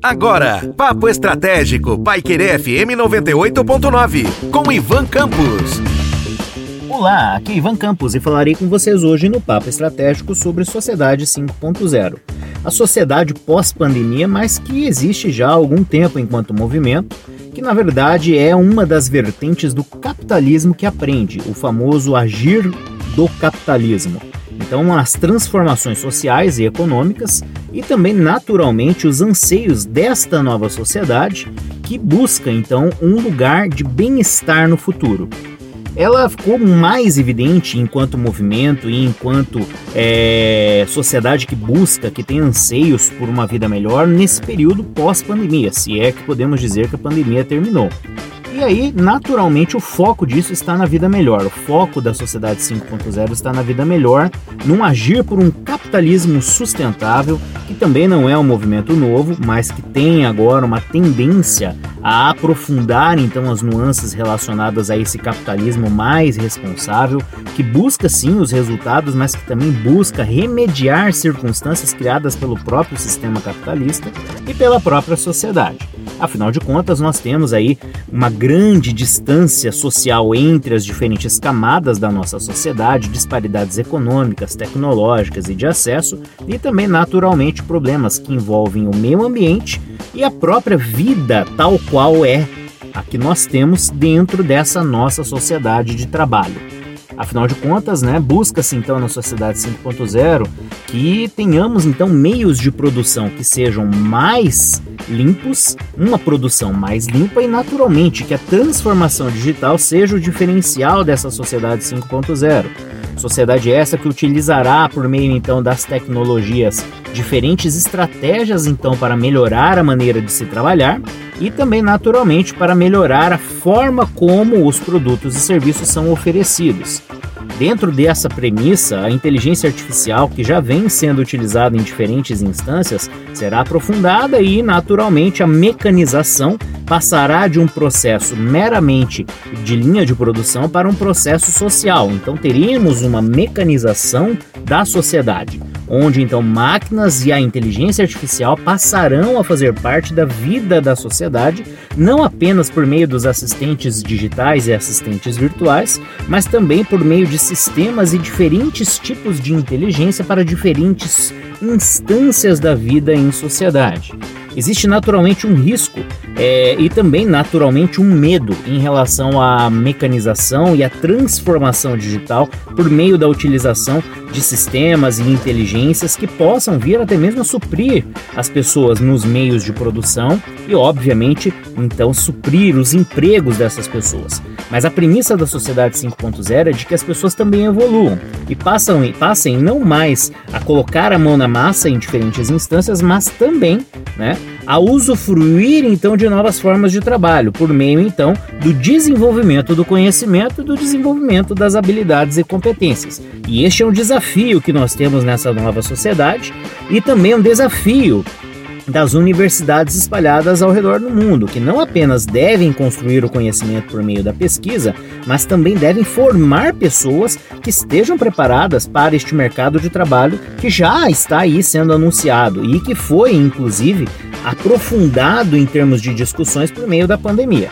Agora, Papo Estratégico, Paiquerê FM 98.9, com Ivan Campos. Olá, aqui é Ivan Campos e falarei com vocês hoje no Papo Estratégico sobre Sociedade 5.0. A sociedade pós-pandemia, mas que existe já há algum tempo enquanto movimento, que na verdade é uma das vertentes do capitalismo que aprende, o famoso agir do capitalismo. Então, as transformações sociais e econômicas e também, naturalmente, os anseios desta nova sociedade que busca então um lugar de bem-estar no futuro. Ela ficou mais evidente enquanto movimento e enquanto é, sociedade que busca, que tem anseios por uma vida melhor nesse período pós-pandemia, se é que podemos dizer que a pandemia terminou. E aí, naturalmente, o foco disso está na vida melhor. O foco da sociedade 5.0 está na vida melhor, num agir por um capitalismo sustentável, que também não é um movimento novo, mas que tem agora uma tendência a aprofundar então as nuances relacionadas a esse capitalismo mais responsável, que busca sim os resultados, mas que também busca remediar circunstâncias criadas pelo próprio sistema capitalista e pela própria sociedade. Afinal de contas, nós temos aí uma grande distância social entre as diferentes camadas da nossa sociedade, disparidades econômicas, tecnológicas e de acesso, e também, naturalmente, problemas que envolvem o meio ambiente e a própria vida tal qual é a que nós temos dentro dessa nossa sociedade de trabalho. Afinal de contas, né, busca-se então na sociedade 5.0 que tenhamos então meios de produção que sejam mais limpos, uma produção mais limpa e naturalmente que a transformação digital seja o diferencial dessa sociedade 5.0. Sociedade essa que utilizará por meio então das tecnologias diferentes estratégias então para melhorar a maneira de se trabalhar e também naturalmente para melhorar a forma como os produtos e serviços são oferecidos. Dentro dessa premissa, a inteligência artificial, que já vem sendo utilizada em diferentes instâncias, será aprofundada e, naturalmente, a mecanização passará de um processo meramente de linha de produção para um processo social. Então, teríamos uma mecanização da sociedade onde então máquinas e a inteligência artificial passarão a fazer parte da vida da sociedade, não apenas por meio dos assistentes digitais e assistentes virtuais, mas também por meio de sistemas e diferentes tipos de inteligência para diferentes instâncias da vida em sociedade. Existe naturalmente um risco é, e também naturalmente um medo em relação à mecanização e à transformação digital por meio da utilização de sistemas e inteligências que possam vir até mesmo a suprir as pessoas nos meios de produção e, obviamente, então suprir os empregos dessas pessoas. Mas a premissa da sociedade 5.0 é de que as pessoas também evoluam e passam, passem não mais a colocar a mão na massa em diferentes instâncias, mas também né, a usufruir então de novas formas de trabalho, por meio então do desenvolvimento do conhecimento e do desenvolvimento das habilidades e competências. E este é um desafio que nós temos nessa nova sociedade e também um desafio das universidades espalhadas ao redor do mundo, que não apenas devem construir o conhecimento por meio da pesquisa, mas também devem formar pessoas que estejam preparadas para este mercado de trabalho que já está aí sendo anunciado e que foi, inclusive, aprofundado em termos de discussões por meio da pandemia.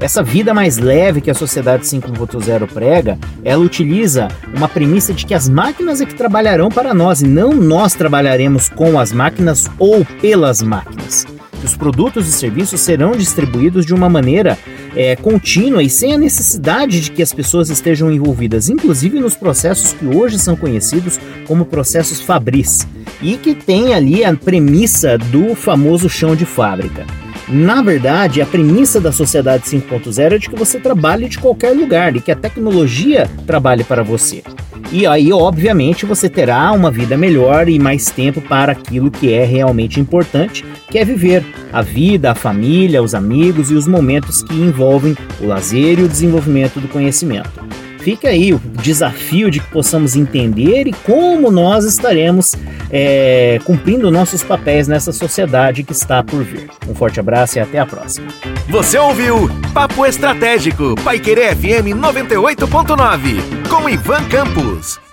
Essa vida mais leve que a sociedade 5.0 prega, ela utiliza uma premissa de que as máquinas é que trabalharão para nós e não nós trabalharemos com as máquinas ou pelas máquinas. Que os produtos e serviços serão distribuídos de uma maneira é, contínua e sem a necessidade de que as pessoas estejam envolvidas, inclusive nos processos que hoje são conhecidos como processos fabris, e que tem ali a premissa do famoso chão de fábrica. Na verdade, a premissa da sociedade 5.0 é de que você trabalhe de qualquer lugar e que a tecnologia trabalhe para você. E aí, obviamente, você terá uma vida melhor e mais tempo para aquilo que é realmente importante, que é viver a vida, a família, os amigos e os momentos que envolvem o lazer e o desenvolvimento do conhecimento fica aí o desafio de que possamos entender e como nós estaremos é, cumprindo nossos papéis nessa sociedade que está por vir. Um forte abraço e até a próxima. Você ouviu Papo Estratégico, Paiquerê FM 98.9, com Ivan Campos.